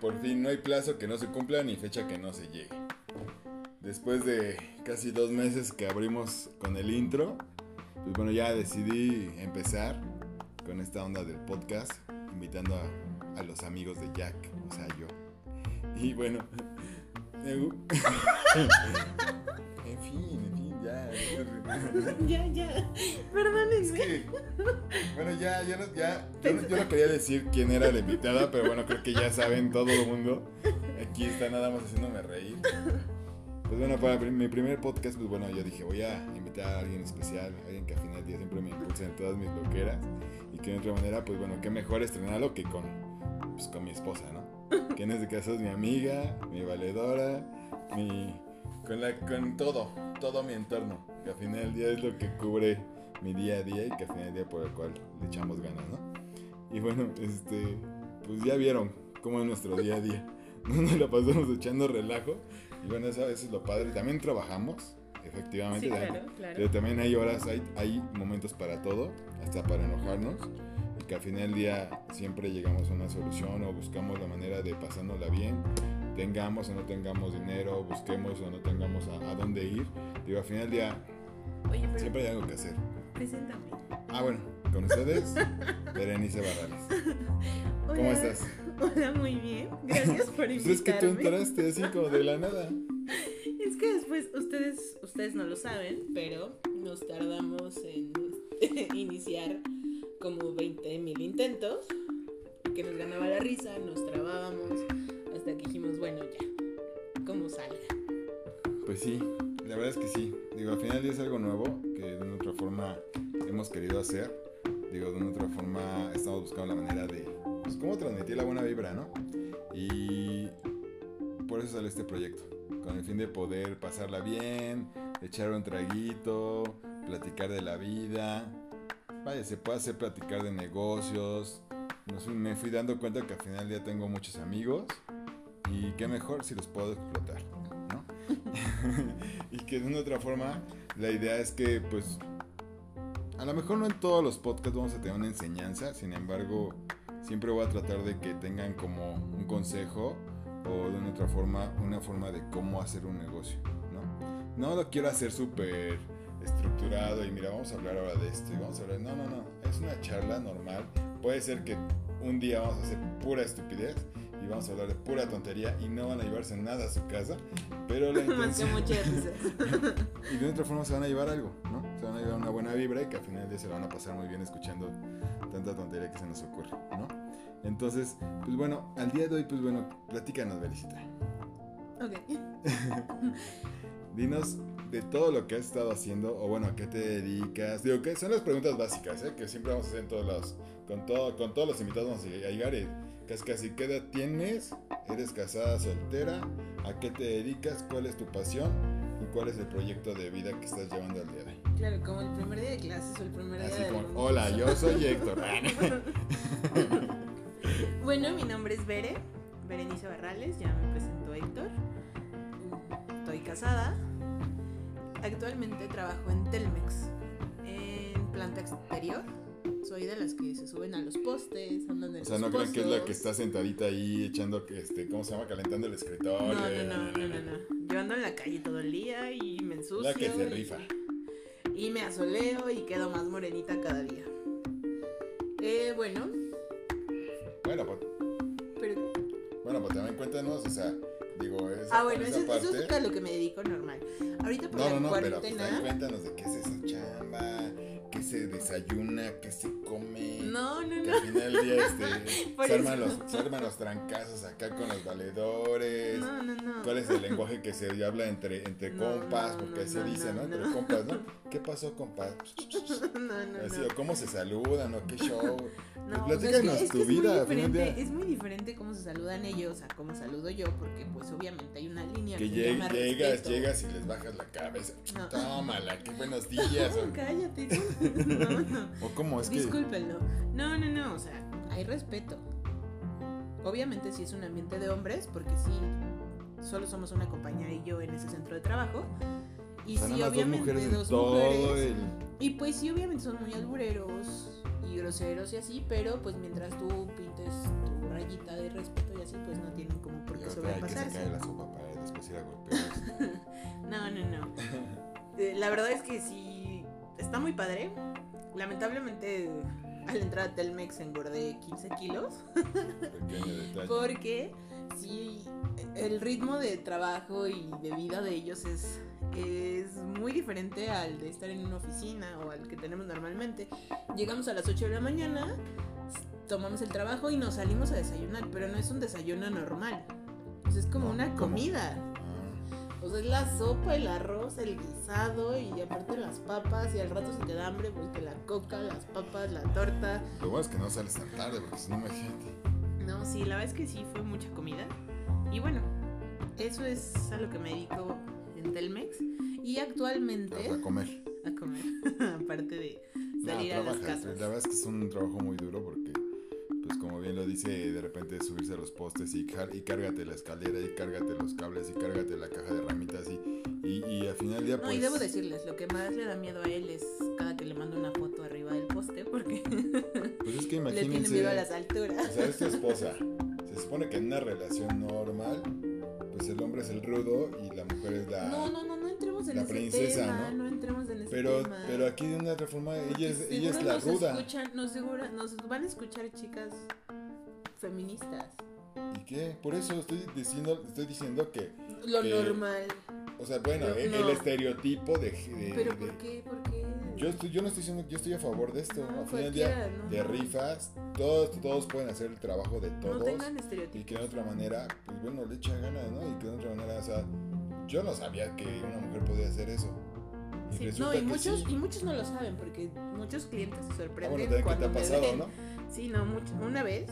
por fin no hay plazo que no se cumpla ni fecha que no se llegue. Después de casi dos meses que abrimos con el intro, pues bueno, ya decidí empezar con esta onda del podcast, invitando a, a los amigos de Jack, o sea, yo. Y bueno, en fin, en fin, ya. ya. Perdónenme. Es que, bueno, ya, ya, no, ya yo, no, yo no quería decir quién era la invitada, pero bueno, creo que ya saben todo el mundo. Aquí está nada más haciéndome reír. Pues bueno, para mi primer podcast, pues bueno, yo dije, voy a invitar a alguien especial, alguien que al final día siempre me impulsa en todas mis loqueras y que de otra manera, pues bueno, qué mejor estrenarlo que con, pues, con mi esposa, ¿no? Que en este caso es mi amiga, mi valedora, mi... Con, la, con todo, todo mi entorno, que al final del día es lo que cubre mi día a día y que al final del día por el cual le echamos ganas, ¿no? Y bueno, este, pues ya vieron cómo es nuestro día a día. Nos la pasamos echando relajo y bueno, eso, eso es lo padre. También trabajamos, efectivamente. Sí, claro, claro. pero también hay horas, hay, hay momentos para todo, hasta para enojarnos. Y que al final del día siempre llegamos a una solución o buscamos la manera de pasárnosla bien. Tengamos o no tengamos dinero, busquemos o no tengamos a, a dónde ir. Digo, al final del día Oye, pero siempre hay algo que hacer. preséntame. Ah, bueno, con ustedes, Berenice Barrales. ¿Cómo estás? Hola, muy bien. Gracias por Pues es que tú invitarme. entraste así como de la nada. Es que después, ustedes, ustedes no lo saben, pero nos tardamos en iniciar como 20 mil intentos, que nos ganaba la risa, nos trabábamos, hasta que dijimos, bueno, ya, como salga. Pues sí, la verdad es que sí. Digo, al final es algo nuevo que de una otra forma hemos querido hacer. Digo, de una otra forma estamos buscando la manera de, pues, cómo transmitir la buena vibra, ¿no? Y por eso sale este proyecto, con el fin de poder pasarla bien, echar un traguito, platicar de la vida. Vaya, se puede hacer platicar de negocios. Me fui dando cuenta que al final día tengo muchos amigos y qué mejor si los puedo explotar. y que de una otra forma la idea es que pues a lo mejor no en todos los podcasts vamos a tener una enseñanza, sin embargo siempre voy a tratar de que tengan como un consejo o de una otra forma una forma de cómo hacer un negocio, ¿no? No lo quiero hacer súper estructurado y mira, vamos a hablar ahora de esto y vamos a hablar, no, no, no, es una charla normal, puede ser que un día vamos a hacer pura estupidez y vamos a hablar de pura tontería y no van a llevarse nada a su casa, pero la intención... Y de otra forma se van a llevar algo, ¿no? Se van a llevar una buena vibra y que al final del día se la van a pasar muy bien escuchando tanta tontería que se nos ocurre, ¿no? Entonces, pues bueno, al día de hoy, pues bueno, platícanos, Belicita. Ok. Dinos de todo lo que has estado haciendo, o bueno, a qué te dedicas. Digo, que son las preguntas básicas, ¿eh? Que siempre vamos a hacer en todos los, con, todo, con todos los invitados vamos a llegar y casi casi, ¿qué edad tienes? ¿Eres casada, soltera? ¿A qué te dedicas? ¿Cuál es tu pasión? ¿Y cuál es el proyecto de vida que estás llevando al día de hoy? Claro, como el primer día de clases o el primer día Así del como, mundo. hola, yo soy Héctor. Bueno, mi nombre es Bere, Berenice Barrales, ya me presentó Héctor. Estoy casada. Actualmente trabajo en Telmex, en planta exterior. Soy de las que se suben a los postes, andan en O sea, los no crean que es la que está sentadita ahí echando, este, ¿cómo se llama? Calentando el escritorio. No, no, no, no, no, no. Yo ando en la calle todo el día y me ensucio. La que se y- rifa. Y me asoleo y quedo más morenita cada día. Eh, bueno, Bueno, pues, pero bueno, pues también cuéntanos, o sea, digo, esa, Ah, bueno, eso, es a lo que me dedico normal. Ahorita por No, la no, no, pero pues, cuarentena. cuéntanos de qué es esa chamba, qué se desayuna, qué se come. no, no, Que no. al final del día este, Por se, arman los, se arman los trancazos acá con los valedores. No, no, no. ¿Cuál es el lenguaje que se habla entre, entre No, compas? Porque no, dice, ¿no? Entre compas, ¿no? ¿Qué pasó, compas? No, no, Así, o cómo se saludan, o qué show. No, Pues es que- platícanos es que tu es muy vida, final del diferente-. Es muy diferente cómo se saludan ellos a cómo saludo yo, porque pues obviamente hay una línea Que lleg- llegas, respeto. llegas y les bajas la cabeza. Tómala, qué buenos días. No, cállate. No, no. O, cómo es que. Discúlpenlo. No, no, no, o sea, hay respeto. Obviamente si es un ambiente de hombres, porque sí, solo somos una compañera y yo en ese centro de trabajo. Y sea, sí, dos obviamente mujeres dos mujeres. el. Y pues sí, obviamente son muy albureros y groseros y así, pero pues mientras tú pintes tu rayita de respeto y así, pues no tienen como por qué que sobrepasarse. sacar la sopa para después ir a golpearlos. No, no, no. Eh, La verdad es que sí, está muy padre. Lamentablemente, al entrar a Telmex engordé 15 kilos. Porque sí, el ritmo de trabajo y de vida de ellos es, es muy diferente al de estar en una oficina o al que tenemos normalmente. Llegamos a las 8 de la mañana, tomamos el trabajo y nos salimos a desayunar, pero no es un desayuno normal. Es como No, una comida. Sea, es la sopa, el arroz, el guisado y aparte las papas y al rato si te da hambre, pues que la coca, las papas, la torta. Lo bueno es que no sales tan tarde, porque si no, imagínate. No, sí, la verdad es que sí fue mucha comida. Y bueno, eso es a lo que me dedico en Telmex. Y actualmente a comer. a comer, aparte de No, salir a las trabajas. casas. La verdad es que es un trabajo muy duro porque, pues como bien lo dice, de repente subirse a los postes y, car- y cárgate la escalera y cárgate los cables y cárgate la caja de herramientas y, y, y al final No, pues... y debo decirles, lo que más le da miedo a él es cada que le mando una foto arriba del poste porque Pues es que le tiene imagínense... miedo a las alturas. O sea, es tu esposa. Se supone que en una relación normal, pues el hombre es el rudo y la mujer es la... No, no, no, no entremos en la ese princesa, tema, ¿no? no entremos en ese Pero, tema. pero aquí de una otra forma, ella es, ella es la nos ruda. Escuchan, nos, seguro, nos van a escuchar chicas feministas. ¿Y qué? Por eso estoy diciendo, estoy diciendo que, Lo Que- normal. o sea, bueno, Pero el, no. el estereotipo de... de- Pero de- ¿por qué? ¿Por qué? Yo, estoy, yo no estoy diciendo, yo estoy a favor de esto. No, Al final día, no. de rifas, todos, todos pueden hacer el trabajo de no todos. tengan y estereotipos. que de otra manera, pues bueno, le echa ganas, ¿no? Y que de otra manera, o sea, yo no sabía que una mujer podía hacer eso. Y Sí, no, y muchos, sí. y muchos no lo saben porque muchos clientes se Ah, sorprenden bueno, también que te cuando ha pasado, ven. ¿no? Sí, no, mucho. Una vez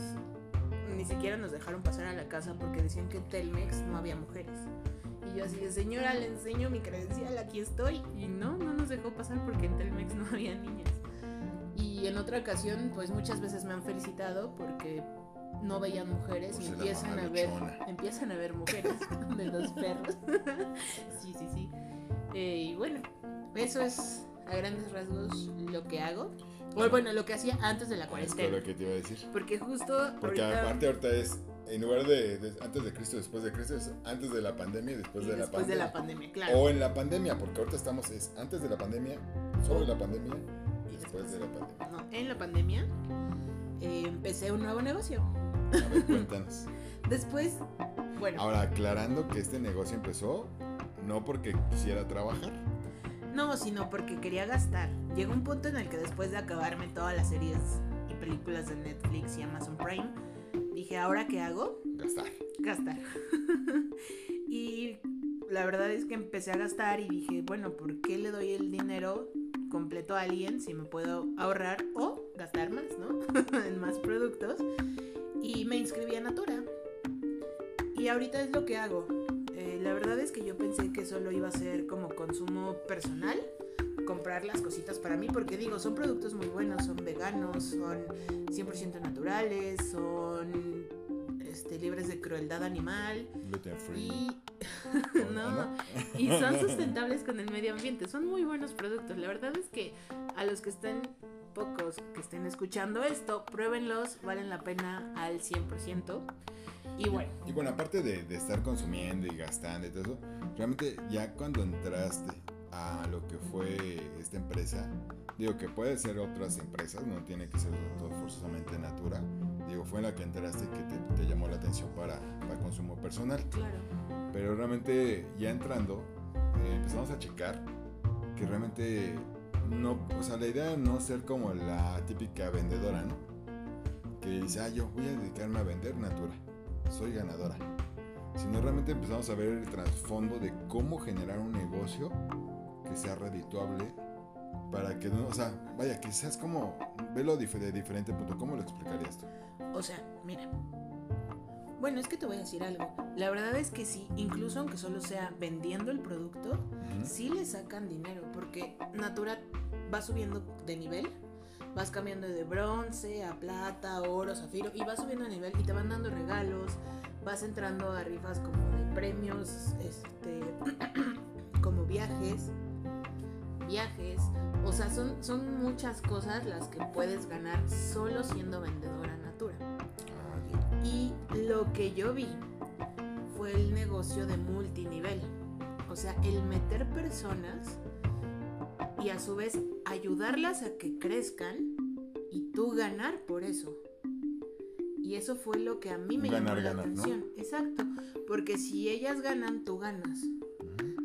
ni siquiera nos dejaron pasar a la casa porque decían que en Telmex no había mujeres. Y yo así de, señora, le enseño mi credencial, aquí estoy. Y no, no nos dejó pasar porque en Telmex no había niñas. Y en otra ocasión, pues muchas veces me han felicitado porque no veían mujeres Por y la empiezan a ver, empiezan a ver mujeres de los perros. sí, sí, sí. Eh, y bueno, eso es a grandes rasgos lo que hago. O bueno, lo que hacía antes de la Es cuarentena. lo que te iba a decir. Porque justo Porque ahorita aparte ahorita es, en lugar de, de antes de Cristo, después de Cristo, es antes de la pandemia y después y de la después de pandemia. la pandemia, claro. O en la pandemia, porque ahorita estamos, es antes de la pandemia, sobre la pandemia y después de la pandemia. No, en la pandemia eh, empecé un nuevo negocio. A ver, cuéntanos. Después, bueno, Ahora, aclarando que este negocio empezó no porque quisiera trabajar. no, sino porque quería gastar. Llegó un punto en el que después de acabarme todas las series y películas de Netflix y Amazon Prime, dije, ¿ahora qué hago? Gastar. gastar. y la verdad es que empecé a gastar y dije, bueno, ¿por qué le doy el dinero completo a alguien si me puedo ahorrar o gastar más, ¿no? en más productos. Y me inscribí a Natura. Y ahorita es lo que hago. Eh, la verdad es que yo pensé que solo iba a ser como consumo personal, comprar las cositas para mí, porque digo, son productos muy buenos, son veganos, son 100% naturales, son este, libres de crueldad animal y, ¿O no, y son sustentables con el medio ambiente. Son muy buenos productos. La verdad es que a los que estén pocos que estén escuchando esto, pruébenlos, valen la pena al 100%. Y bueno, Y bueno, aparte de, de estar consumiendo y gastando y todo eso, realmente ya cuando entraste a lo que fue esta empresa, digo que puede ser otras empresas, no tiene que ser todo forzosamente Natura, digo, fue en la que entraste que te, te llamó la atención para, para consumo personal. claro. Pero realmente ya entrando, eh, empezamos a checar que realmente no, o sea, la idea de no ser como la típica vendedora, ¿no? Que dice, ah, yo voy a dedicarme a vender Natura, soy ganadora. Sino realmente empezamos a ver el trasfondo de cómo generar un negocio que sea redituable para que no, o sea, vaya, seas como, velo de diferente punto. ¿Cómo lo explicarías tú? O sea, mira. Bueno, es que te voy a decir algo. La verdad es que sí, incluso aunque solo sea vendiendo el producto, Ujú. sí le sacan dinero porque Natura va subiendo de nivel, vas cambiando de bronce a plata, oro, zafiro y vas subiendo de nivel y te van dando regalos, vas entrando a rifas como de premios, este, como viajes viajes. O sea, son, son muchas cosas las que puedes ganar solo siendo vendedora Natura. Ah. Y lo que yo vi fue el negocio de multinivel. O sea, el meter personas y a su vez ayudarlas a que crezcan y tú ganar por eso. Y eso fue lo que a mí me llamó la ganar, ¿no? atención. Exacto. Porque si ellas ganan, tú ganas.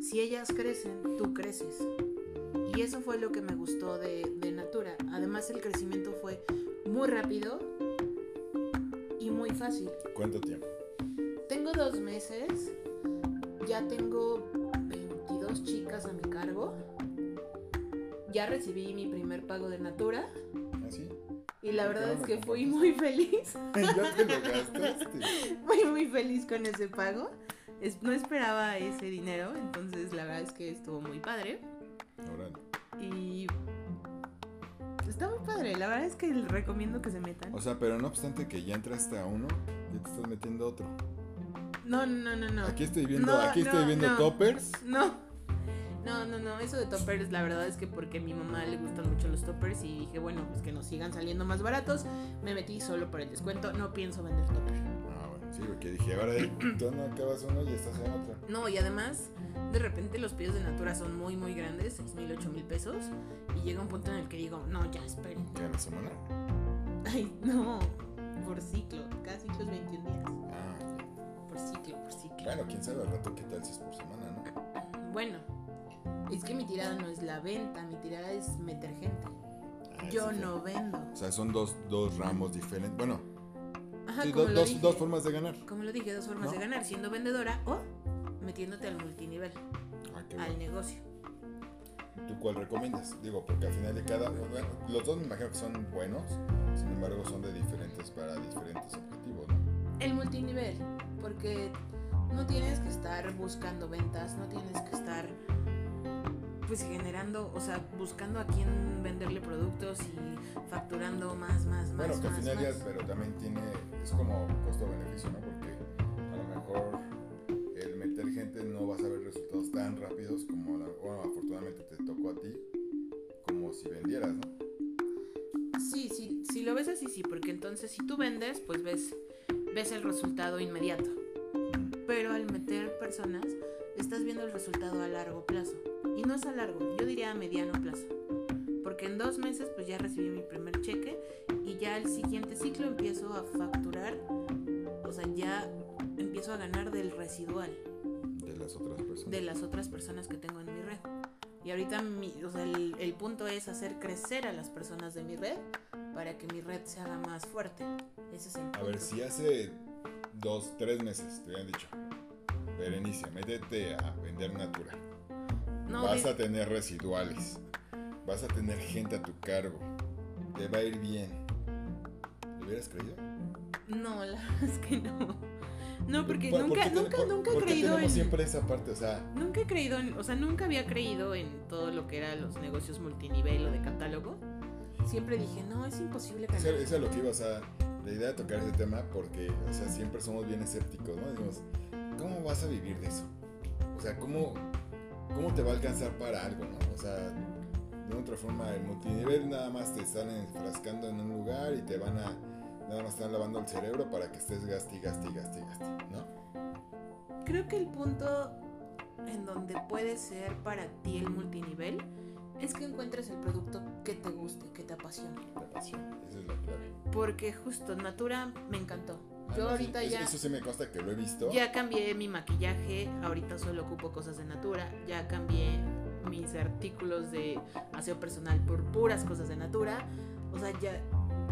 Si ellas crecen, tú creces. Y eso fue lo que me gustó de, de Natura. Además el crecimiento fue muy rápido muy fácil. ¿Cuánto tiempo? Tengo dos meses, ya tengo 22 chicas a mi cargo. Ya recibí mi primer pago de Natura ¿Ah, sí? y la Ah, verdad es que ¿cómo fui muy feliz. ya te lo gastaste. Fui muy feliz con ese pago. No esperaba ese dinero, entonces la verdad es que estuvo muy padre. Está muy padre, la verdad es que les recomiendo que se metan. O sea, pero no obstante que ya entraste a uno, ya te estás metiendo a otro. No, no, no, no. Aquí estoy viendo, No, aquí estoy no, viendo no. toppers. No. No, no, no, eso de toppers la verdad es que porque a mi mamá le gustan mucho los toppers y dije, bueno, pues que nos sigan saliendo más baratos, me metí solo por el descuento, no pienso vender toppers. Sí, porque dije, ahora tú no acabas uno y estás en otro. No, y además, de repente los pedidos de Natura son muy, muy grandes, 6 mil, 8 mil pesos, y llega un punto en el que digo, no, ya, esperen. ¿Qué a la semana? Ay, no, por ciclo, cada ciclo es 21 días, Ah, ya. por ciclo, por ciclo. Bueno, quién sabe al rato qué tal si es por semana, ¿no? Bueno, es que mi tirada no es la venta, mi tirada es meter gente. Ah, Yo no vendo. O sea, son dos, dos ramos diferentes. Bueno, Ajá, sí, como do- lo dos, dije. dos formas de ganar. Como lo dije, dos formas ¿No? de ganar, siendo vendedora o metiéndote al multinivel, Ah, al bueno. negocio. ¿Tú cuál recomiendas? Digo, porque al final de cada. Bueno, los dos me imagino que son buenos, sin embargo, son de diferentes para diferentes objetivos, ¿no? El multinivel, porque no tienes que estar buscando ventas, no tienes que estar pues generando, o sea, buscando a quién venderle productos y facturando más, más, más, Bueno, que al más, final ya, más. pero también tiene. Es como costo-beneficio, ¿no? Porque a lo mejor el meter gente no vas a ver resultados tan rápidos como. La, bueno, afortunadamente te tocó a ti, como si vendieras, ¿no? Sí, sí, si lo ves así, sí, porque entonces si tú vendes, pues ves, ves el resultado inmediato. Pero al meter personas, estás viendo el resultado a largo plazo. Y no es a largo, yo diría a mediano plazo. Porque en dos meses pues ya recibí mi primer cheque y ya el siguiente ciclo empiezo a facturar, o sea, ya empiezo a ganar del residual De las otras personas. de las otras personas que tengo en mi red. Y ahorita mi- o sea, el, el punto es hacer crecer a las personas de mi red para que mi red se haga más fuerte. Ese es el punto. A ver, si hace dos, tres meses te habían dicho, Berenice, métete a vender Natura. No, vas de- a tener residuales. Vas a tener gente a tu cargo. Te va a ir bien. ¿Lo hubieras creído? no, la verdad es que no. No, porque ¿Por- por nunca, ten- nunca, por- nunca he por creído en... siempre esa parte? O sea, Nunca he creído en, o sea, nunca había creído en todo lo que eran los negocios multinivel o de catálogo. Siempre dije, no, es imposible eso, ganar. eso es lo que iba, o sea, la idea de tocar ese tema porque, o sea, siempre somos bien escépticos, ¿no? Decimos, ¿cómo vas a vivir de eso? O sea, ¿cómo, cómo te va a alcanzar para algo, no? O sea, de otra forma, el multinivel nada más te están enfrascando en un lugar y te van a, nada más están lavando el cerebro para que estés gaste, gaste, gaste, gaste, ¿no? Creo que el punto en donde puede ser para ti el multinivel es que encuentres el producto que te guste, que te apasione. La pasión, esa es la clave. Porque justo Natura me encantó. Yo Además, ahorita ya, Eso sí me consta que lo he visto. ya cambié mi maquillaje, ahorita solo ocupo cosas de Natura, ya cambié mis artículos de aseo personal por puras cosas de Natura. O sea, ya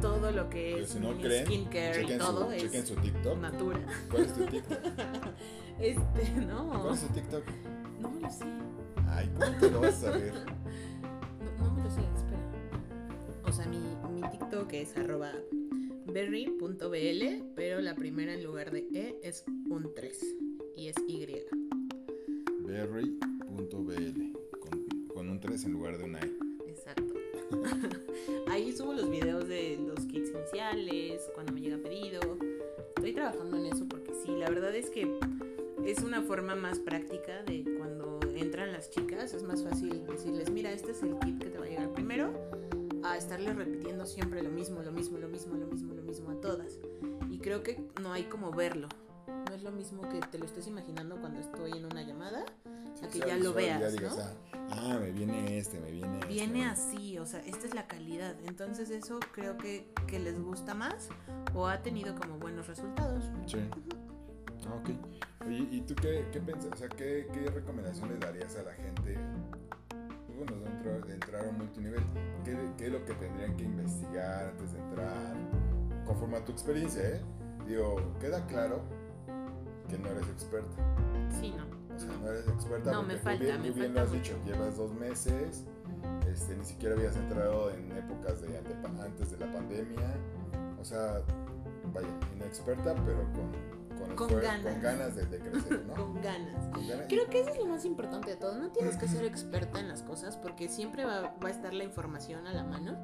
todo lo que Pero es si no mi creen, skincare y todo su, es chequen su TikTok. Natura. ¿Cuál es tu TikTok? Este, no. ¿Cuál es tu TikTok? No me lo sé. Ay, ¿cómo te lo vas a saber? No, no me lo sé, espera. O sea, mi, mi TikTok es arroba berry.bl, pero la primera en lugar de E es un 3 y es Y. Berry.bl con, con un 3 en lugar de una E. Exacto. Ahí subo los videos de los kits iniciales, cuando me llega pedido. Estoy trabajando en eso porque sí, la verdad es que es una forma más práctica de cuando entran las chicas, es más fácil decirles, mira, este es el kit que te va a llegar primero, a estarles repitiendo siempre lo mismo, lo mismo, lo mismo, lo mismo, mismo a todas. Y creo que no hay como verlo. No es lo mismo que te lo estés imaginando cuando estoy en una llamada, a que ya lo visual, ya veas, digas, ¿no? ah, ah, me viene este, me viene este. Viene ¿no? así, o sea, esta es la calidad. Entonces eso creo que, que les gusta más o ha tenido como buenos resultados. Sí. Ah, ok. Oye, ¿y tú qué, qué piensas? O sea, ¿qué, qué recomendaciones darías a la gente? pues, Bueno, dentro de entrar a un multinivel. ¿Qué, ¿Qué es lo que tendrían que investigar antes de entrar? Conforme a tu experiencia, ¿eh? Digo, queda claro que no eres experta. Sí, no. O sea, no. eres experta No, porque me falta, bien, me tú bien falta lo has mucho. dicho. Llevas dos meses, este, ni siquiera habías entrado en épocas de antes de la pandemia. O sea, vaya, inexperta, pero con, con, ganas. con ganas de, de crecer, ¿no? Con ganas. Con ganas. Creo que eso es lo más importante de todo. No tienes que ser experta en las cosas porque siempre va, va a estar la información a la mano.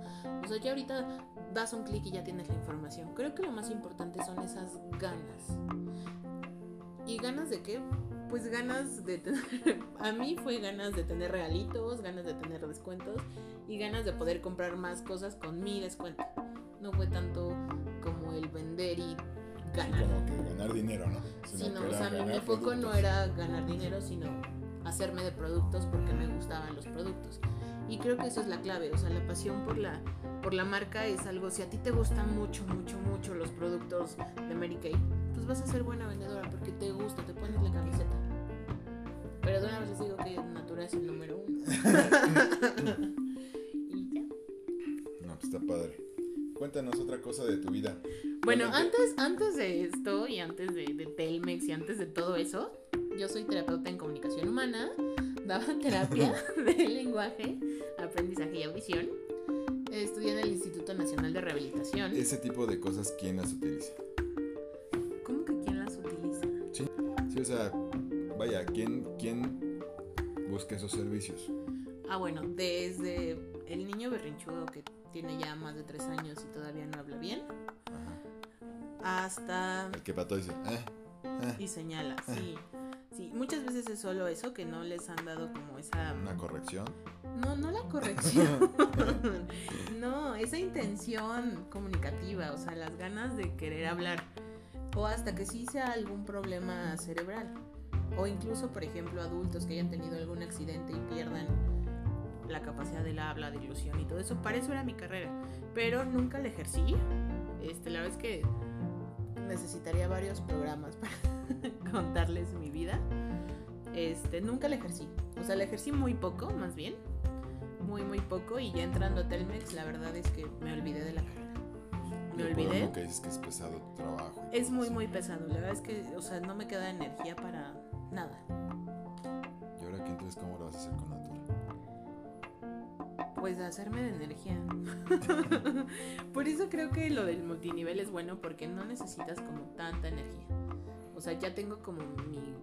O sea, ya ahorita das un clic y ya tienes la información. Creo que lo más importante son esas ganas. ¿Y ganas de qué? Pues ganas de tener... A mí fue ganas de tener regalitos, ganas de tener descuentos y ganas de poder comprar más cosas con mi descuento. No fue tanto como el vender y ganar. Como que ganar dinero, ¿no? Sí, no, que o sea, mi, foco no era ganar dinero, sino hacerme de productos porque me gustaban los productos. Y creo que eso es la clave, o sea, la pasión por la, por la marca es algo, si a ti te gustan mucho, mucho, mucho los productos de Mary Kay, pues vas a ser buena vendedora porque te gusta, te pones la camiseta. Pero de una vez les digo que Natura es el número uno. y ya. No, pues está padre. Cuéntanos otra cosa de tu vida. Bueno, antes, antes de esto y antes de, de Telmex y antes de todo eso, yo soy terapeuta en comunicación humana, daba terapia de lenguaje, aprendizaje y audición. Estudié en el Instituto Nacional de Rehabilitación. Ese tipo de cosas, ¿quién las utiliza? ¿Cómo que quién las utiliza? Sí, o sea, vaya, ¿quién, quién busca esos servicios? Ah, bueno, desde el niño berrinchudo que tiene ya más de tres años y todavía no habla bien, Ajá. hasta El que pato dice, ah, ah, y señala, sí. Sí, muchas veces es solo eso, que no les han dado como esa... una corrección. No, no la corrección. no, esa intención comunicativa, o sea, las ganas de querer hablar. O hasta que sí sea algún problema cerebral. O incluso, por ejemplo, adultos que hayan tenido algún accidente y pierdan la capacidad del habla, de ilusión y todo eso. Para eso era mi carrera. Pero nunca la ejercí. Este, la verdad es que necesitaría varios programas para contarles mi vida. Este, nunca la ejercí. O sea, la ejercí muy poco, más bien. Muy, muy poco. Y ya entrando a Telmex, la verdad es que me olvidé de la carrera. Me olvidé. que dices que es pesado tu trabajo. Es muy, así. muy pesado. La verdad es que, o sea, no me queda energía para nada. ¿Y ahora qué entonces cómo lo vas a hacer con Natura? Pues hacerme de energía. Por eso creo que lo del multinivel es bueno porque no necesitas como tanta energía. O sea, ya tengo como mi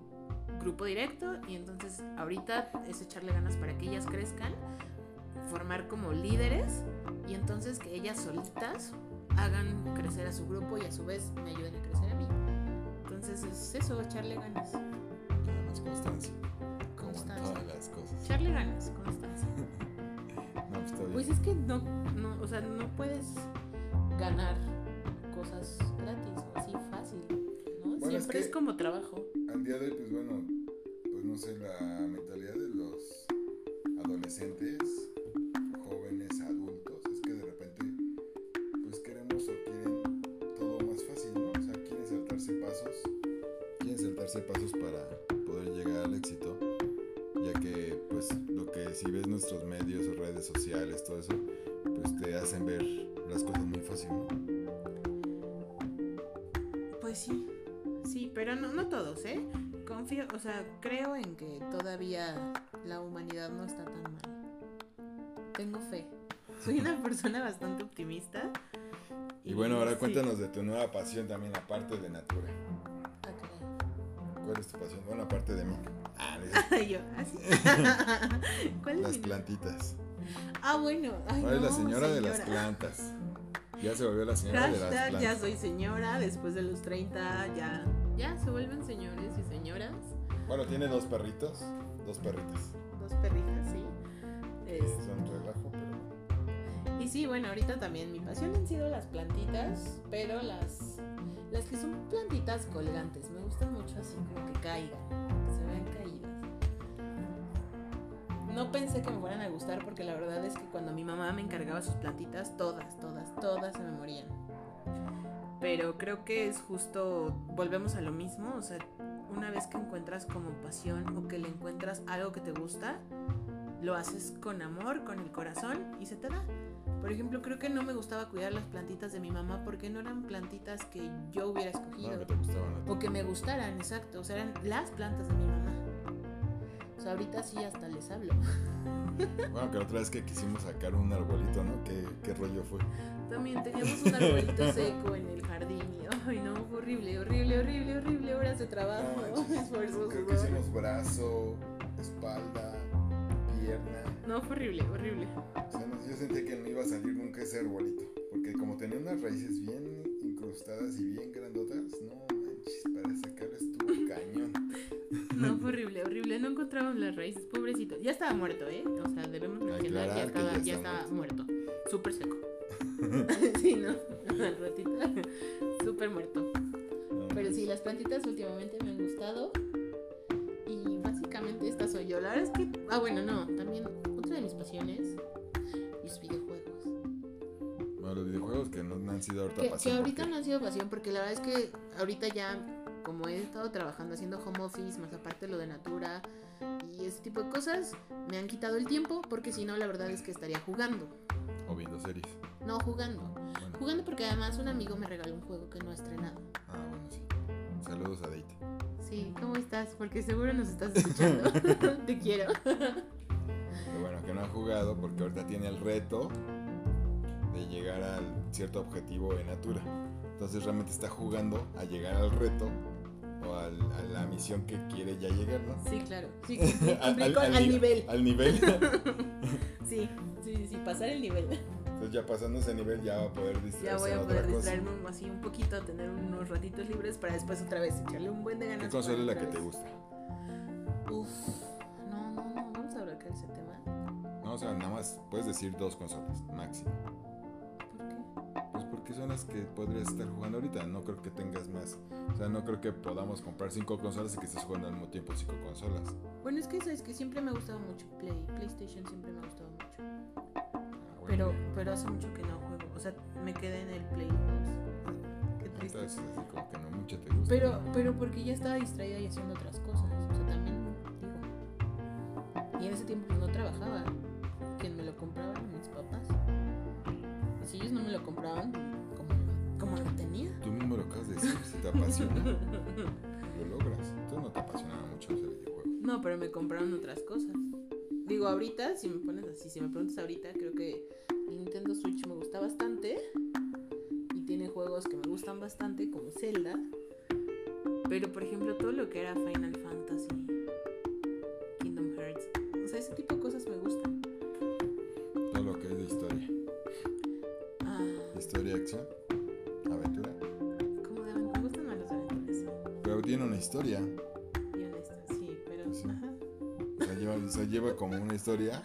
grupo directo y entonces ahorita es echarle ganas para que ellas crezcan, formar como líderes y entonces que ellas solitas hagan crecer a su grupo y a su vez me ayuden a crecer a mí. Entonces es eso, echarle ganas. Nada más constancia. Constancia. todas las cosas. Echarle ganas, constancia. Pues está bien. Pues es que no, no, o sea, no puedes ganar cosas gratis así fácil, ¿no? Bueno, es Siempre es, que- como trabajo. Al día de hoy, pues bueno, pues no sé, la Soy una persona bastante optimista. Y bueno, ahora sí. cuéntanos de tu nueva pasión también, aparte de Natura. Ah, caray. ¿Cuál es tu pasión? Bueno, aparte de mí. Ah, de Yo, así. ¿Cuál es las mi- plantitas. Ah, bueno. Ay, Ahora es la señora, de las plantas. Ya se volvió la señora de las plantas. ya soy señora, después de los 30 ya, ya se vuelven señores y señoras. Bueno, tiene dos perritos. dos perritas. Dos perritas, sí. Es- son Y sí, bueno, ahorita también mi pasión han sido las plantitas, pero las, las que son plantitas colgantes. Me gustan mucho así como que caigan, que se vean caídas. No pensé que me fueran a gustar porque la verdad es que cuando mi mamá me encargaba sus plantitas, todas, todas, todas se me morían. Pero creo que es justo, volvemos a lo mismo, o sea, una vez que encuentras como pasión o que le encuentras algo que te gusta, lo haces con amor, con el corazón y se te da. Por ejemplo, creo que no me gustaba cuidar las plantitas de mi mamá porque no eran plantitas que yo hubiera escogido. no, que te gustaban. O que me gustaran, exacto. O sea, eran las plantas de mi mamá. O sea, ahorita sí hasta les hablo. Bueno, que la otra vez que quisimos sacar un arbolito, ¿no? ¿Qué, qué rollo fue? También teníamos un arbolito seco en el jardín y, ay no, fue horrible, horrible, horrible, horrible. Horas de trabajo, No manches. esfuerzo, Creo que hicimos brazo, espalda, pierna. No, fue horrible, horrible. O sea, yo sentí que no iba a salir nunca ese arbolito. Porque como tenía unas raíces bien incrustadas y bien grandotas, no manches, para sacarlo estuvo cañón. No, fue horrible, horrible. No encontraban las raíces, pobrecito. Ya estaba muerto, ¿eh? O sea, debemos mencionar que ya estaba, ya estaba muerto. Súper seco. sí, ¿no? Al ratito. Súper muerto. No, Pero sí, las plantitas últimamente me han gustado. Y básicamente esta soy yo. La verdad es que. Ah, bueno, no. Otra de mis pasiones. Los videojuegos. Bueno, los videojuegos que no han sido ahorita Que, que pasión. ahorita porque- no han sido pasión, porque la verdad es que ahorita ya, como he estado trabajando haciendo home office, más aparte lo de Natura y ese tipo de cosas, me han quitado el tiempo, porque si no, la verdad es que estaría jugando. O viendo series. No jugando. Bueno. Jugando porque además un amigo me regaló un juego que no ha estrenado. Ah, bueno, sí. Saludos a Date. Sí, ¿cómo estás? Porque seguro nos estás escuchando. Te quiero. No ha jugado porque ahorita tiene el reto de llegar al cierto objetivo en Natura. Entonces realmente está jugando a llegar al reto o al- a la misión que quiere ya llegar, ¿no? Sí, claro. Sí, Al- nivel. Al nivel. Sí, sí, sí, pasar el nivel. Entonces ya pasando ese nivel ya va a poder Ya distraerse voy en a poder distraerme así un poquito, tener unos ratitos libres para después otra vez echarle un buen de ganas. ¿Qué consola es la que te gusta? Uf, no, no, no, vamos a hablar de ese tema. No, o sea, nada más puedes decir dos consolas, máximo. ¿Por qué? Pues porque son las que podrías estar jugando ahorita. No creo que tengas más. O sea, no creo que podamos comprar cinco consolas y que estés jugando al mismo tiempo cinco consolas. Bueno, es que sabes que siempre me ha gustado mucho Play, PlayStation siempre me ha gustado mucho. Ah, bueno. Pero, pero hace mucho que no juego, o sea, me quedé en el Play 2. Qué triste. Entonces, así como que no mucho te gusta. Pero, ¿no? pero porque ya estaba distraída y haciendo otras cosas. O sea, también digo. Y en ese tiempo pues, no trabajaba. Quien me lo compraba eran mis papás. Y si ellos no me lo compraban, como, como lo tenía. Tú mismo lo acabas de decir, si te apasiona, lo logras. Tú no te apasionaba mucho ese videojuego. No, pero me compraron otras cosas. Digo, ahorita, si me pones así, si me preguntas ahorita, creo que el Nintendo Switch me gusta bastante. Y tiene juegos que me gustan bastante, como Zelda. Pero, por ejemplo, todo lo que era Final Fantasy, Pero tiene una historia. Y sí, pero. Sí. Ajá. O sea, lleva, o sea, lleva como una historia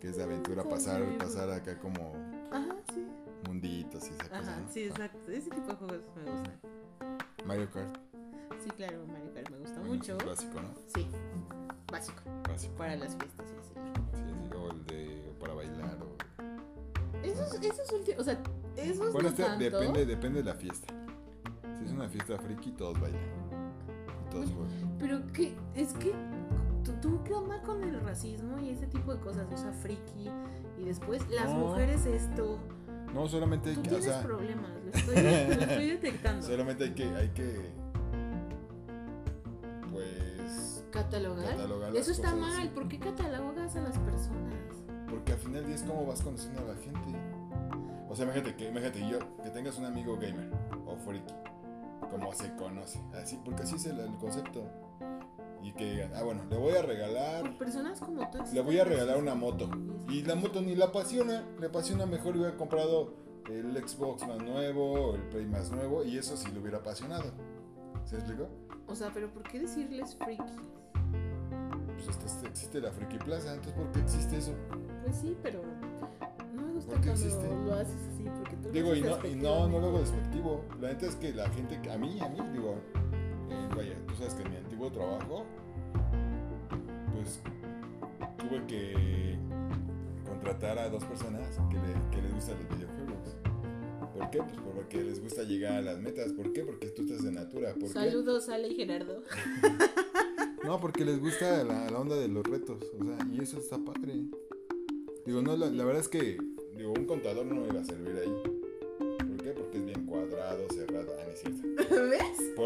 que es de aventura. Pasar, pasar acá como Ajá, sí. munditos y esa cosa, Ajá, ¿no? sí, exacto. Ese tipo de juegos me gustan. Mario Kart. Sí, claro, Mario Kart me gusta bueno, mucho. Es básico, ¿no? Sí, básico. Básico. Para las fiestas, sí, sí. Sí, sí, o el de para bailar. O... Esos, esos últimos, o sea, esos Bueno, no este tanto. depende, depende de la fiesta. Si es una fiesta friki, todos bailan. Pero que, es que, ¿tú, qué onda con el racismo y ese tipo de cosas? O sea, friki, y después las No. mujeres esto. No, solamente hay que, o tienes sea, problemas, lo estoy, lo estoy detectando. solamente hay que, hay que, pues, ¿Catalogar? Eso está cosas mal. ¿por qué catalogas a las personas? Porque al final del día es como vas conociendo a la gente. O sea, imagínate que, imagínate yo, que tengas un amigo gamer o friki, como se conoce, así, porque así es el, el concepto. Y que digan, ah, bueno, le voy a regalar, Por personas como tú. le voy a regalar una moto. Y la moto ni la apasiona, le apasiona mejor hubiera comprado el Xbox más nuevo, el Play más nuevo, y eso sí le hubiera apasionado. ¿Se explicó? O sea, pero ¿por qué decirles frikis? pues hasta existe la Friki Plaza, entonces ¿por qué existe eso? Pues sí, pero no me gusta ¿Por qué cuando existe? lo haces Digo, y no, y no, no lo hago despectivo. La neta es que la gente, a mí, a mí, digo, eh, vaya, tú sabes que en mi antiguo trabajo, pues tuve que contratar a dos personas que, le- que les gustan los videojuegos. ¿Por qué? Pues porque les gusta llegar a las metas. ¿Por qué? Porque tú estás de natura. ¿Por qué? Saludos, Ale y Gerardo. No, porque les gusta la, la onda de los retos. O sea, y eso está padre. Digo, no, la, la verdad es que digo, un contador no me iba a servir ahí.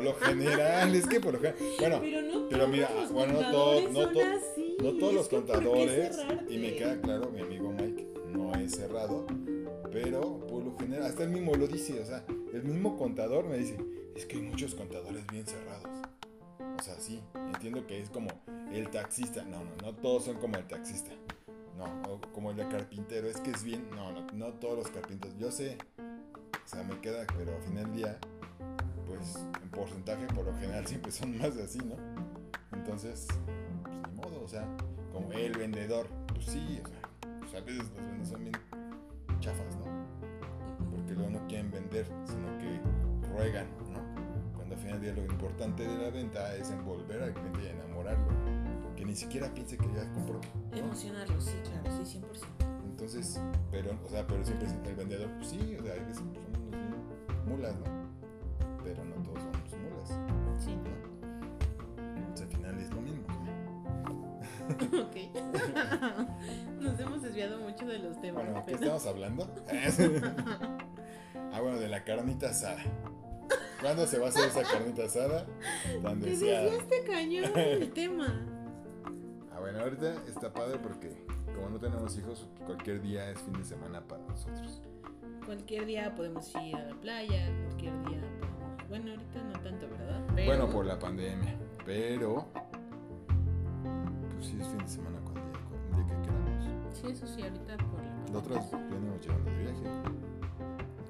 Por lo general, es que por lo general. Bueno, Pero no pero mira, bueno, no todo- no to- así. no todos los que ¿por qué contadores, y me queda claro, mi amigo Mike no es cerrado, pero por lo general, hasta él mismo lo dice, o sea, el mismo contador me dice, es que hay muchos contadores bien cerrados. O sea, sí, entiendo que es como el taxista, no, no, no todos son como el taxista. No, o como el de carpintero, es que es bien, no, no, no todos los carpinteros, yo sé, o sea, me queda, pero al final del día, pues en porcentaje por lo general siempre son más así, ¿no? Entonces, pues ni modo, o sea, como el vendedor, pues sí, o sea, pues a veces los vendedores son bien chafas, ¿no? Porque luego no quieren vender, sino que ruegan, ¿no? Cuando al final del día lo importante de la venta es envolver al cliente y enamorarlo, que ni siquiera piense que ya compró. ¿no? Emocionarlos, sí, claro, sí, 100%. Entonces, pero, o sea, pero siempre el vendedor, pues sí, o sea, hay veces que son unos mulas, ¿no? De. Bueno, ¿qué estamos hablando? ah, bueno, de la carnita asada. ¿Cuándo se va a hacer esa carnita asada? Tan Te desviaste cañón del tema. Ah, bueno, ahorita está padre porque como no tenemos hijos, cualquier día es fin de semana para nosotros. Cualquier día podemos ir a la playa, cualquier día podemos... Bueno, ahorita no tanto, ¿verdad? Pero... Bueno, por la pandemia, pero pues sí es fin de semana cualquier día, cualquier día que queramos. Sí, eso sí, ahorita por la pandemia. Nosotros venimos llegando de viaje.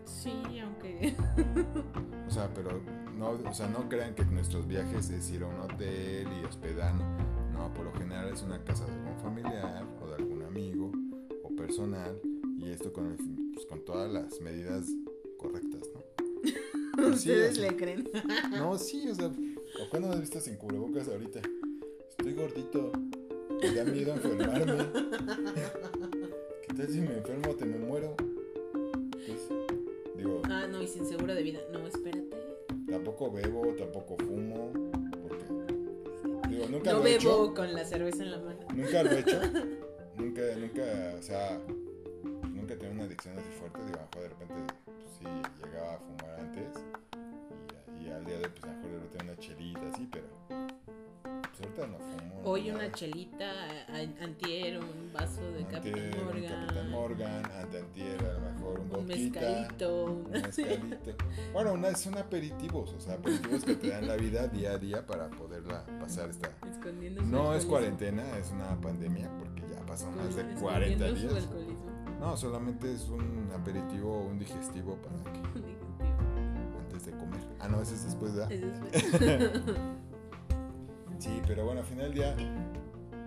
Sí, aunque... O sea, pero no, o sea, no crean que nuestros viajes es ir a un hotel y hospedarnos. No, por lo general es una casa de algún familiar o de algún amigo o personal y esto con, el- pues, con todas las medidas correctas, ¿no? Pues sí, Ustedes le creen. No, sí, o sea, ¿o cuándo me has visto sin cubrebocas ahorita? Estoy gordito, me da miedo enfermarme. ¿Qué tal si me enfermo, te me muero? Pues, digo, Ah, no, y sin seguro de vida. No, espérate. tampoco bebo, tampoco fumo, porque, digo, nunca No lo he bebo hecho, con la cerveza en la mano. nunca lo he hecho, nunca, nunca, o sea, nunca tengo una adicción así fuerte, digo, a lo mejor de repente, pues sí, llegaba a fumar antes, y, y al día de hoy, pues a lo mejor de repente una chelita así, pero, pues no fumo. Hoy nada. una chelita, antier un vaso de Antier, Capitán Morgan. Capitán Morgan, anteantier, a lo mejor un Un vodka, mezcalito. un mezcalito. Bueno, una, son aperitivos, o sea, aperitivos que te dan la vida día a día para poderla pasar esta... No es cuarentena, es una pandemia porque ya pasan más de Escondiendo 40 su días. No, solamente es un aperitivo o un digestivo para que antes de comer. Ah, no, ese es después de... Ese es- Sí, pero bueno, al final día,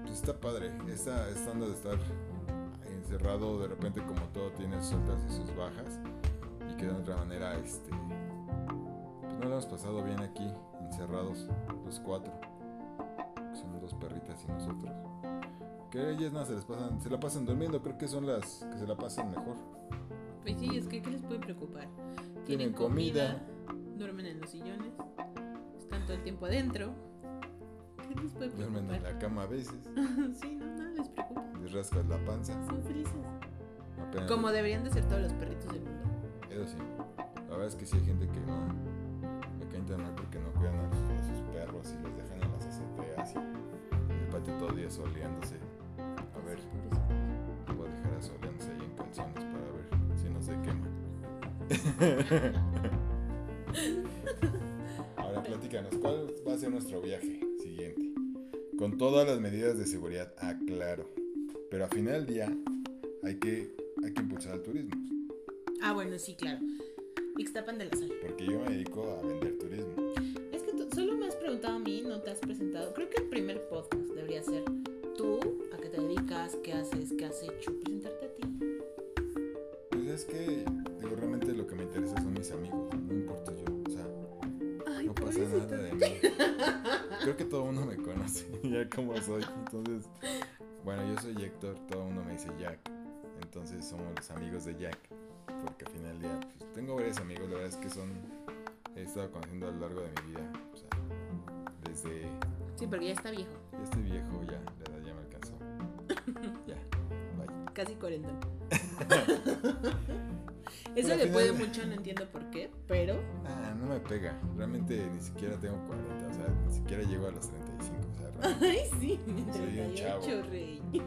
pues está padre. Esta, esta onda de estar encerrado, de repente, como todo tiene sus altas y sus bajas, y que de otra manera, este, pues no lo hemos pasado bien aquí, encerrados, los cuatro. Son dos perritas y nosotros. Que ellas no se les pasan, se la pasan durmiendo, creo que son las que se la pasan mejor. Pues sí, es que ¿qué les puede preocupar? Tienen comida. duermen en los sillones, están todo el tiempo adentro. ¿Qué les puede Duermen preocupar? en la cama a veces, sí, no, nada les preocupa. les rascas la panza. Son felices. apenas- Como deberían de ser todos los perritos del mundo. Eso sí. La verdad es que sí hay gente que no. Me cae tan mal porque no cuidan a, sus- a sus perros y los dejan en las azoteas y en el patio todo el día soleándose. A ver, voy a dejar a soleándose ahí en calzones para ver si no se quema. Ahora platícanos, ¿cuál va a ser nuestro viaje siguiente? Con todas las medidas de seguridad, aclaro. Pero al final del día hay que, hay que impulsar el turismo. Ah, bueno, sí, claro. Ixtapan de la Sal. Porque yo me dedico a vender turismo. Es que tú solo me has preguntado a mí, no te has presentado. Creo que el primer podcast, de debería ser tú, a qué te dedicas, qué haces, qué has hecho, presentarte a ti. Pues es que, digo, realmente lo que me interesa son mis amigos, pasa nada de mí. Creo que todo el mundo me conoce, ya como soy, entonces, bueno, yo soy Héctor, todo el mundo me dice Jack, entonces somos los amigos de Jack, porque al final del día, pues tengo varios amigos, la verdad es que son, he estado conociendo a lo largo de mi vida, o sea, desde, Sí, porque ya está viejo, ya estoy viejo, ya, la edad ya me alcanzó, ya, bye. casi 40. Pero Eso al le puede final- mucho, no entiendo por qué, pero Ah, no me pega. Realmente ni siquiera tengo 40, o sea, ni siquiera llego a los 35, o sea, realmente Ay, sí, Soy un chavo. 38, rey.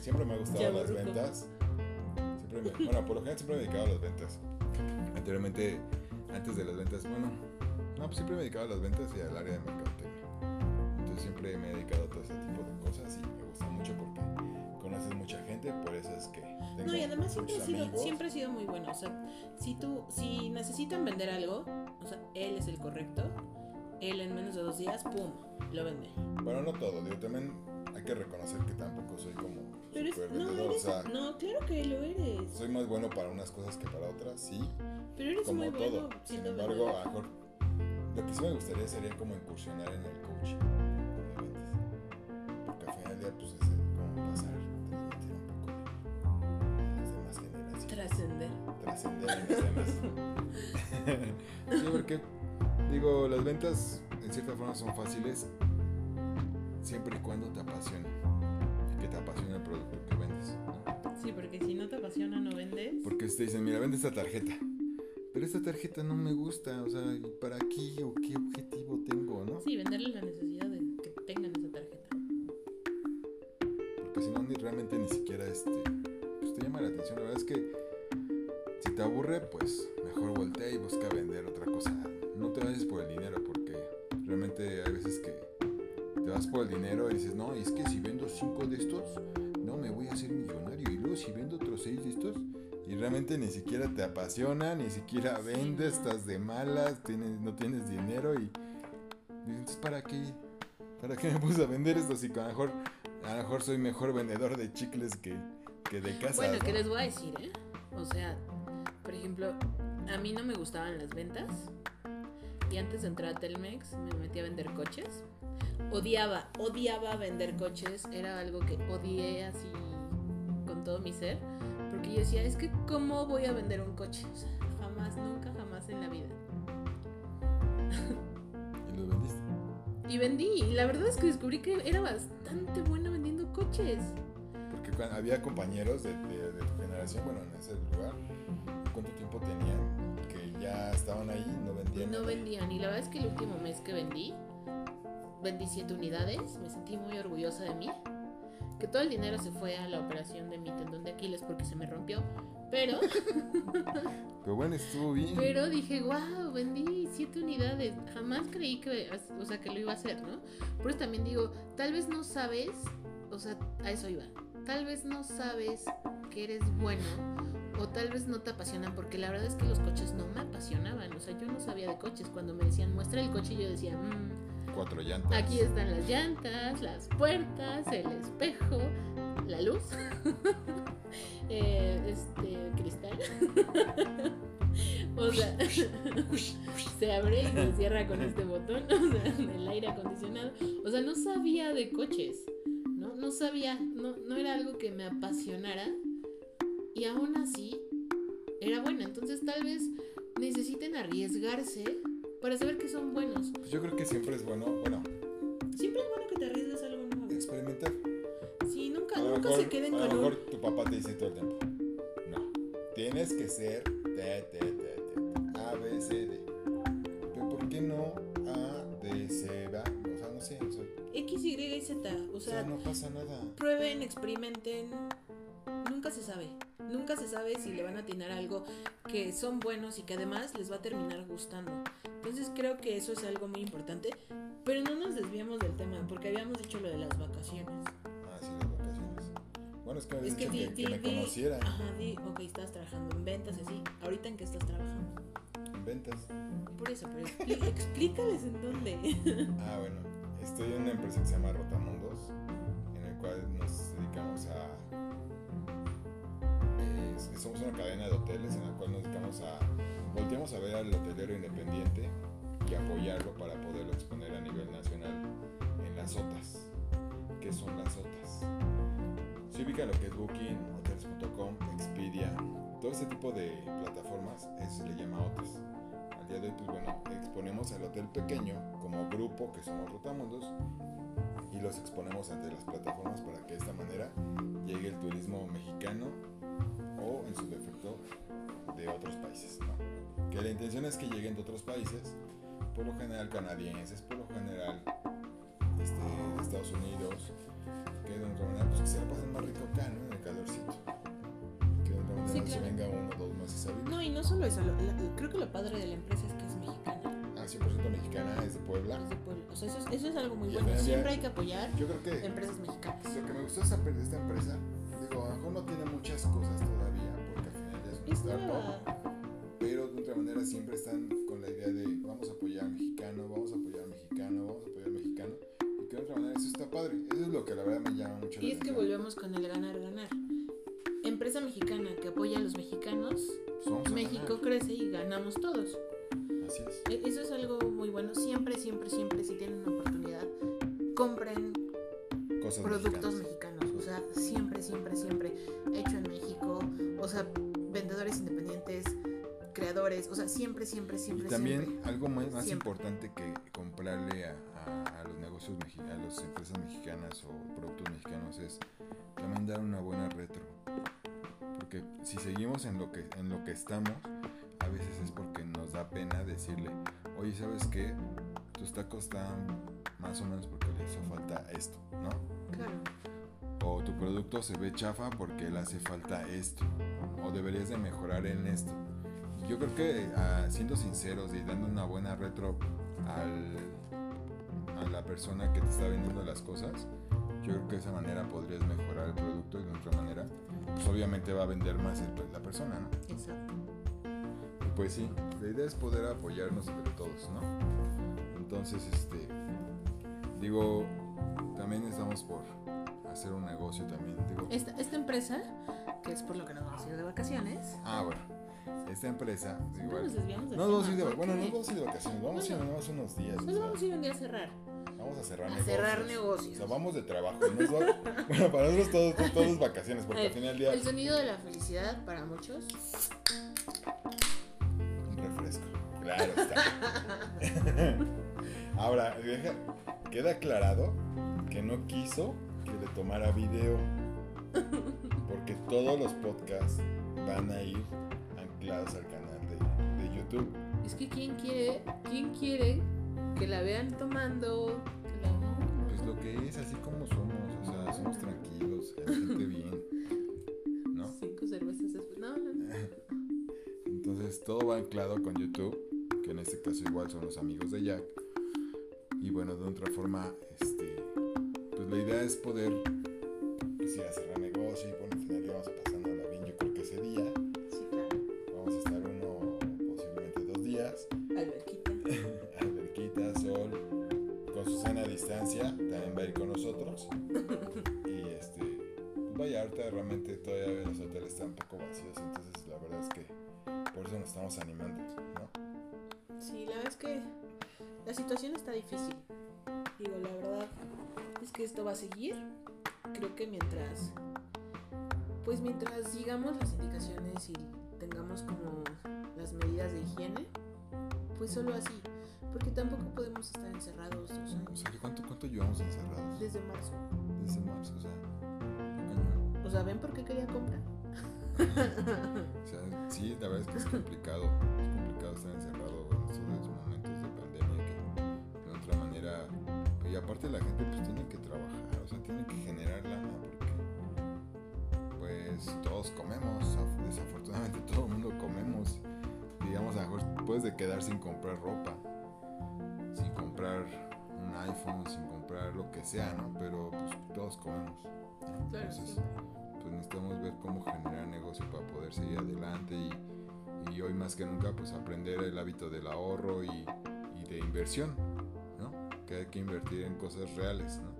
siempre me ha gustado Chavo las ventas. Siempre me- bueno, por lo general siempre me he dedicado a las ventas. Anteriormente, antes de las ventas, bueno, no, pues siempre me he dedicado a las ventas y al área de mercadotecnia. Entonces siempre me he dedicado a todo ese tipo de cosas y mucha gente, por eso es que tengo No, y además siempre ha sido, siempre ha sido muy bueno. O sea, si tú, si necesitan vender algo, o sea, él es el correcto, él en menos de dos días, pum, lo vende. Bueno, no todo, digo, también hay que reconocer que tampoco soy como Pero es, no, vendedor, o eres, sea, no, claro que lo eres. soy más bueno para unas cosas que para otras, sí, Pero eres como muy todo. bueno Sin embargo, a mejor lo que sí me gustaría sería como incursionar en el coaching. Porque al final del día, pues es Trascender. Trascender en las demás. sí, porque digo, las ventas en cierta forma son fáciles siempre y cuando te apasiona. Y que te apasiona el producto que vendes. ¿no? Sí, porque si no te apasiona, no vendes. Porque te dicen, mira, vende esta tarjeta. Pero esta tarjeta no me gusta, o sea, ¿y ¿para qué o qué objetivo tengo, no? Sí, venderle la necesidad de que tengan esa tarjeta. Porque si no, ni- realmente ni siquiera este, te aburre, pues mejor voltea y busca vender otra cosa. No te vayas por el dinero, porque realmente hay veces que te vas por el dinero y dices, no, es que si vendo cinco de estos, no, me voy a hacer millonario. Y luego si vendo otros seis de estos, y realmente ni siquiera te apasiona, ni siquiera Sí, vendes, no. estás de malas, tienes, no tienes dinero y dices, entonces, ¿para qué? ¿Para qué me puse a vender esto? Si a lo mejor, a lo mejor soy mejor vendedor de chicles que, que de casa. Bueno, ¿qué les voy a decir, eh? O sea, por ejemplo, a mí no me gustaban las ventas. Y antes de entrar a Telmex me metí a vender coches. Odiaba, odiaba vender coches. Era algo que odié así con todo mi ser. Porque yo decía, es que ¿cómo voy a vender un coche? O sea, jamás, nunca, jamás en la vida. ¿Y lo vendiste? Y vendí. Y la verdad es que descubrí que era bastante buena vendiendo coches. Porque había compañeros de, de- de tu generación, bueno, en ese lugar, ¿cuánto tiempo tenían? Que ya estaban ahí, no vendían. No vendían. Y la verdad es que el último mes que vendí, vendí 7 unidades. Me sentí muy orgullosa de mí. Que todo el dinero se fue a la operación de mi tendón de Aquiles porque se me rompió. Pero, Pero bueno, estuvo bien. pero dije, wow, vendí 7 unidades. Jamás creí que, o sea, que lo iba a hacer, ¿no? Por eso también digo, tal vez no sabes, o sea, a eso iba. Tal vez no sabes que eres bueno o tal vez no te apasionan porque la verdad es que los coches no me apasionaban. O sea, yo no sabía de coches. Cuando me decían, muestra el coche, yo decía, "Mm, Cuatro llantas. Aquí están las llantas, las puertas, el espejo, la luz, eh, este cristal. o sea, se abre y se cierra con este botón, o sea, el aire acondicionado. O sea, no sabía de coches, ¿no? No sabía, no, no era algo que me apasionara. Y aún así, era buena. Entonces, tal vez necesiten arriesgarse para saber que son buenos. Pues yo creo que siempre es bueno, bueno, Siempre es bueno que te arriesgues a algo nuevo. experimentar. Sí, nunca, nunca mejor, se queden a lo con mejor un. tu papá te dice todo el tiempo. No. Tienes que ser T, T, T, T, A, B, C, D. Pero ¿por qué no A, D, C, B? O sea, no sé. O sea, X, Y y Z. O o sea, sea, no pasa nada. prueben, experimenten. Nunca se sabe. Nunca se sabe si le van a atinar algo que son buenos y que además les va a terminar gustando. Entonces creo que eso es algo muy importante. Pero no nos desviamos del tema, porque habíamos dicho lo de las vacaciones. Ah, sí, las vacaciones. Bueno, es que me Es que di, que, que di, me di- conociera Ajá, di, ok, estás trabajando en ventas así. ¿Ahorita en qué estás trabajando? en ventas. Por eso, pero expli- explícales en dónde. Ah, bueno. estoy en una empresa que se llama Rotamundos, una cadena de hoteles en la cual nos dedicamos a... Volteamos a ver al hotelero independiente y apoyarlo para poderlo exponer a nivel nacional en las OTAs. ¿Qué son las OTAs? Se ubica lo que es Booking, Hotels.com, Expedia, todo ese tipo de plataformas, eso se le llama OTAs. Al día de hoy, pues bueno, exponemos al hotel pequeño como grupo que somos Rotamundos y los exponemos ante las plataformas para que de esta manera llegue el turismo mexicano de otros países. ¿no? Que la intención es que lleguen de otros países, por lo general canadienses, por lo general este, de Estados Unidos, que de manera pues, que se la pasen más rico acá, ¿no? En el calorcito. Que de manera Sí, no se claro. venga uno o dos meses a vivir. No, y no solo eso, lo- la- creo que lo padre de la empresa es que es mexicana. Ah, 100% mexicana, es de Puebla. es de Puebla. O sea, eso es, eso es algo muy Y bueno. Siempre hay que apoyar Yo creo que empresas mexicanas. lo que me gustó de esta empresa, digo, a lo mejor no tiene muchas cosas todavía, startup. pero de otra manera siempre están con la idea de vamos a apoyar al mexicano, vamos a apoyar al mexicano, vamos a apoyar al mexicano, y que de otra manera eso está padre. Eso es lo que la verdad me llama mucho la Y es que atención. volvemos con el ganar-ganar. Empresa mexicana que apoya a los mexicanos, Pues México crece y ganamos todos. Así es. E- Eso es algo muy bueno. Siempre, siempre, siempre, si tienen una oportunidad, compren Cosas productos mexicanas. mexicanos. O sea, siempre, siempre, siempre hecho en México. O sea, vendedores independientes, creadores. O sea, siempre, siempre, Y siempre, también siempre. algo más, más Siempre. importante que comprarle a, a- a los negocios a las empresas mexicanas o productos mexicanos es también dar una buena retro. Porque si seguimos en lo que en lo que estamos, a veces es porque nos da pena decirle, oye, ¿sabes qué? Tus tacos están más o menos porque le hizo falta esto, ¿no? Claro. O tu producto se ve chafa porque le hace falta esto. O deberías de mejorar en esto. Yo creo que ah, siendo sinceros y dando una buena retro al, a la persona que te está vendiendo las cosas, yo creo que de esa manera podrías mejorar el producto y de otra manera, pues obviamente va a vender más el- la persona, ¿no? Exacto. Y pues sí, la idea es poder apoyarnos entre todos, ¿no? Entonces, este, digo, también estamos por hacer un negocio también, digo. Esta, esta empresa, que es por lo que nos vamos a ir de vacaciones, Ah, bueno, esta empresa, pues, igual. nos desviamos del No vamos a ir de, bueno, ¿por no vamos a ir de vacaciones, vamos a ir Bueno. unos días. o Nos sea, vamos a ir un día a cerrar. vamos a cerrar A negocios. cerrar negocios. O sea, vamos de trabajo. no es va- bueno, para nosotros todo, todo, todo es vacaciones, porque al ver, final del día El sonido de la felicidad para muchos. un refresco. Claro está. Ahora, deja- queda aclarado que no quiso que le tomara video. Porque todos los podcasts van a ir anclados al canal de, de YouTube. Es que quién quiere, quién quiere que la vean tomando. que la- Pues lo que es, así como somos. O sea, somos tranquilos, gente bien. ¿No? Cinco cervezas después. No, no, no. Entonces todo va anclado con YouTube, que en este caso igual son los amigos de Jack. Y bueno, de otra forma, este, pues la idea es poder pues, ir a cerrar realmente todavía los hoteles están un poco vacíos, entonces la verdad es que por eso nos estamos animando, ¿no? Sí, la verdad es que la situación está difícil. Digo, la verdad es que esto va a seguir. Creo que mientras, pues mientras sigamos las indicaciones y tengamos como las medidas de higiene, pues solo así. Porque tampoco podemos estar encerrados dos años. ¿cuánto, cuánto llevamos encerrados? Desde marzo. Desde marzo, o sea, ¿ven por qué quería comprar? O sí, la verdad es que es complicado. Es complicado estar encerrado en estos momentos de pandemia que de otra manera. Y aparte la gente pues tiene que trabajar, o sea, tiene que generar lana porque pues todos comemos, af- desafortunadamente todo el mundo comemos. Digamos, a lo mejor puedes de quedar sin comprar ropa, sin comprar un iPhone, sin comprar lo que sea, ¿no? Pero pues todos comemos. Entonces, pues necesitamos ver cómo generar negocio para poder seguir adelante y, y hoy más que nunca pues aprender el hábito del ahorro y, y de inversión, ¿no? Que hay que invertir en cosas reales, ¿no?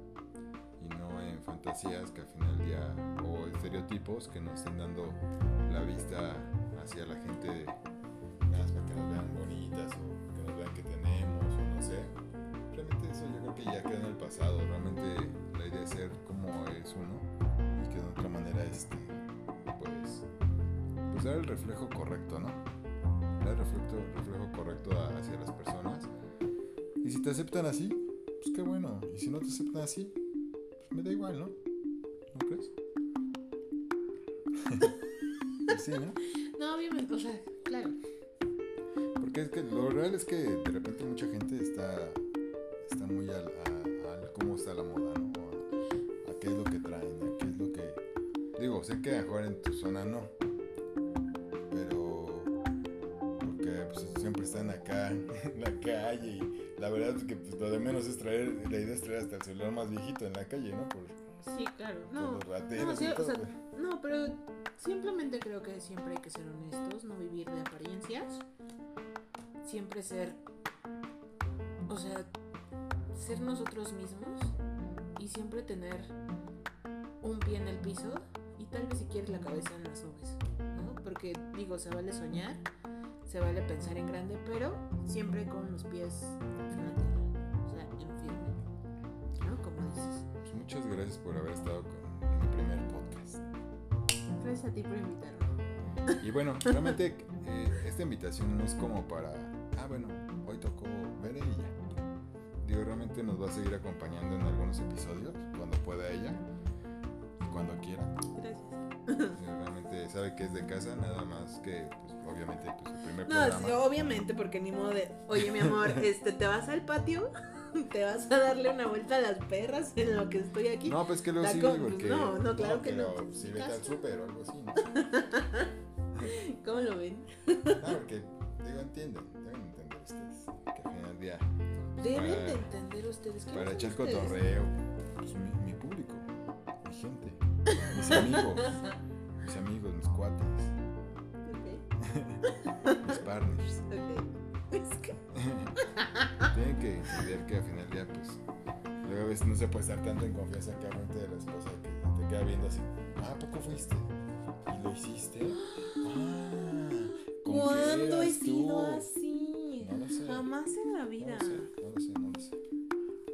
Y no en fantasías que al final del día, o estereotipos que nos estén dando la vista hacia la gente nada más para que nos vean bonitas o que nos vean que tenemos o no sé. Eso yo creo que ya queda en el pasado. Realmente la idea es ser como es uno y que de otra manera este, pues, pues dar el reflejo correcto, ¿no? Dar el reflejo, reflejo correcto a- hacia las personas. Y si te aceptan así, pues qué bueno. Y si no te aceptan así, pues me da igual, ¿no? ¿No crees? Sí, ¿no? No, obviamente, o sea, claro. Porque es que lo real es que de repente mucha gente está, está muy al, a, cómo está la moda, ¿no? A, a qué es lo que traen, a qué es lo que... Digo, sé que a mejor en tu zona no. Pero... Porque pues, siempre están acá en la calle y la verdad es que pues, lo de menos es traer, la idea es traer hasta el celular más viejito en la calle, ¿no? Por, Sí, claro. por No, los rateros no, sí, y o todo. sea, pues. no, pero simplemente creo que siempre hay que ser honestos, no vivir de apariencias. Siempre ser, o sea, ser nosotros mismos y siempre tener un pie en el piso y tal vez si quieres la cabeza en las nubes, ¿no? Porque digo, se vale soñar, se vale pensar en grande, pero siempre con los pies en la tierra, o sea, en firme, ¿no? Como dices. Pues muchas gracias por haber estado con mi primer podcast. Gracias a ti por invitarme. Y bueno, realmente eh, esta invitación no es como para, ah, bueno, hoy tocó Bere y ya. Digo, realmente nos va a seguir acompañando en algunos episodios, cuando pueda ella y cuando quiera. Gracias. Sí, realmente sabe que es de casa, nada más que, pues, obviamente, pues, el primer No, programa. sí, obviamente, porque ni modo de, oye, mi amor, este, ¿te vas al patio? ¿Te vas a darle una vuelta a las perras en lo que estoy aquí? No, pues que lo sí, porque... no, no, claro que no, si vete al súper o algo así, ¿no? ¿Cómo lo ven? No, porque, digo, entienden, deben entender ustedes que al final del día... Deben para- de entender ustedes que Para echar cotorreo, pues mi, mi público, mi gente, mis amigos, mis amigos, mis cuates, mis partners. Es que, Tienen que entender que al final día, pues, luego a veces no se puede estar tanto en confianza que frente de la esposa que te queda viendo así, ah, ¿a poco fuiste? ¿Y lo hiciste? Ah, ¿con qué ¿cuándo he tú? sido así? No lo sé. Jamás en la vida. lo sé, no lo sé,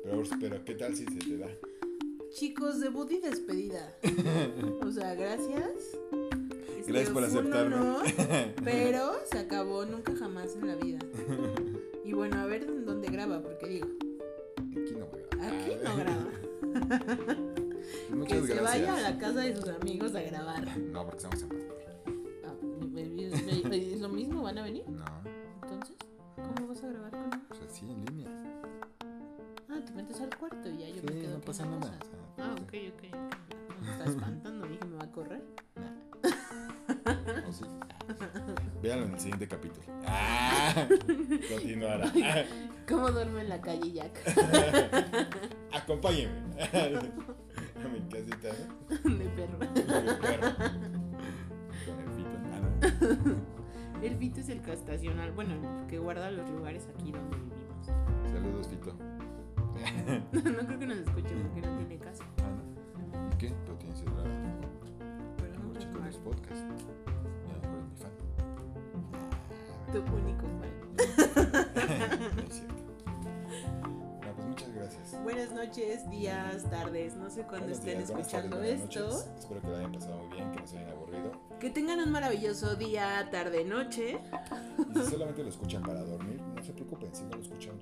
Pero, pero ¿qué tal si se te da? Chicos, debut y despedida. O sea, gracias. Este, Gracias por fue un aceptarme. honor, pero se acabó nunca jamás en la vida. Y bueno, a ver en dónde graba, porque digo, Aquí no voy a aquí no graba. Muchas que se vaya a la casa de sus amigos a grabar. No, porque estamos en pandemia. Ah, ¿Es es lo mismo? ¿Van a venir? No, metes al cuarto y ya yo me quedo no pasa nada. Ah, pues, ok, ok, ok. Me está espantando, dije, me va a correr. o sí. Véanlo en el siguiente capítulo. Ah, continuará. ¿Cómo duerme en la calle Jack? Acompáñenme a mi casita ¿no? De perro. con mi perro. Con el fito. Ah, no. El Fito es el que estacional, bueno, el que guarda los lugares aquí donde vivimos. Saludos, Fito. No creo que nos escuche porque no tiene casa. Ah, ¿no? ¿Y qué? Pero tienes el Pero no los podcasts. Y a lo mejor es mi fan. Tu único fan. No es cierto. Bueno, pues muchas gracias. Buenas noches, días, tardes, no sé cuándo Buenos estén días, escuchando tardes, esto. Espero que lo hayan pasado muy bien, que no se hayan aburrido. Que tengan un maravilloso día, tarde, noche. Y si solamente lo escuchan para dormir, no se preocupen, si no lo escuchan.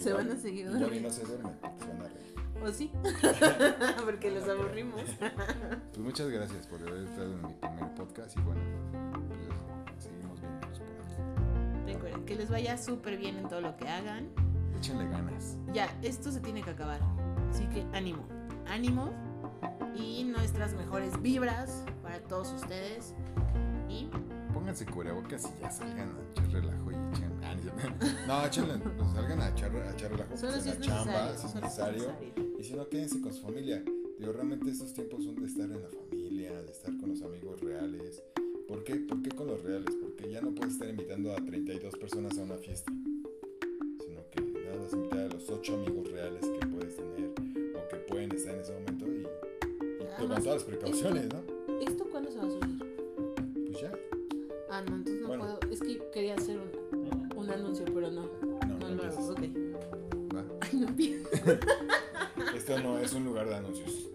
Se van a seguir igual y durmiendo. no se duermen, se van a reír. ¿O sí? porque los aburrimos. Pues muchas gracias por haber estado en mi primer podcast y bueno, pues seguimos viéndonos por aquí. Recuerden que les vaya súper bien en todo lo que hagan. Échenle ganas. Ya, esto se tiene que acabar. Así que ánimo, ánimo. Y nuestras mejores vibras para todos ustedes. Y Pónganse cubrebocas y ya salgan a relajo y no, échenle, pues, salgan a echar, a echar la, Solo si es chamba, si es necesario. Y si no, quédense con su familia. Digo, realmente estos tiempos son de estar en la familia, de estar con los amigos reales. ¿Por qué? ¿Por qué con los reales? Porque ya no puedes estar invitando a 32 personas a una fiesta, sino que nada más invitar a los 8 amigos reales que puedes tener o que pueden estar en ese momento y, y con todas las precauciones, ¿no? ¿Esto cuándo se va a subir? Pues ya. Ah, no, entonces no puedo. Es que quería hacer un un anuncio, pero no. No, No no lo hago, ok. Va. Ay, no. Esto no es un lugar de anuncios,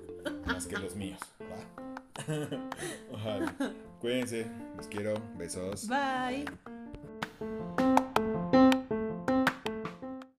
más que los míos, ¿va? Ojalá. Cuídense, los quiero, besos. Bye.